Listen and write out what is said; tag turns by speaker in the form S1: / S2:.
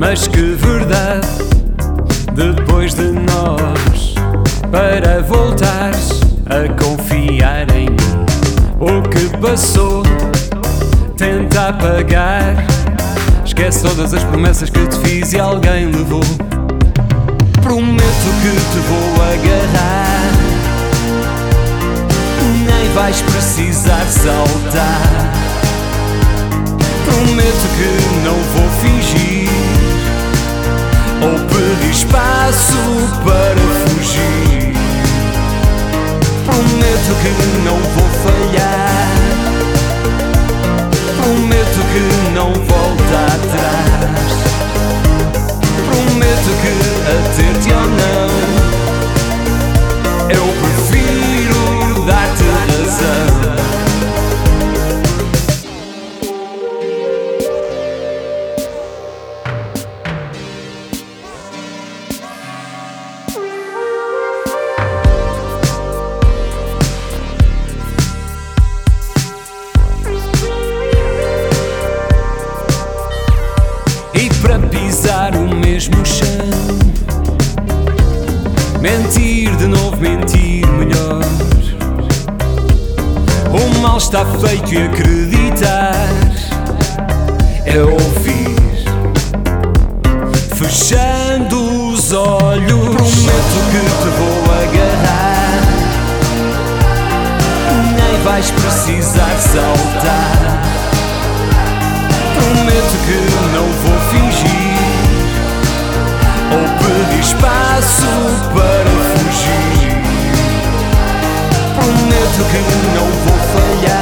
S1: Mas que verdade, depois de nós, para voltares a confiar em mim. O que passou, tenta apagar. Esquece todas as promessas que te fiz e alguém levou. Prometo que te vou agarrar. Nem vais precisar saltar. Prometo que não vou fingir espaço para fugir. Prometo que não vou falhar. Mentir melhor. O mal está feito e acreditar. É ouvir. Fechando os olhos. Prometo que te vou agarrar. Nem vais precisar saltar. Prometo que não vou fingir. Ou pedir espaço para fugir. Prometo que não vou falhar.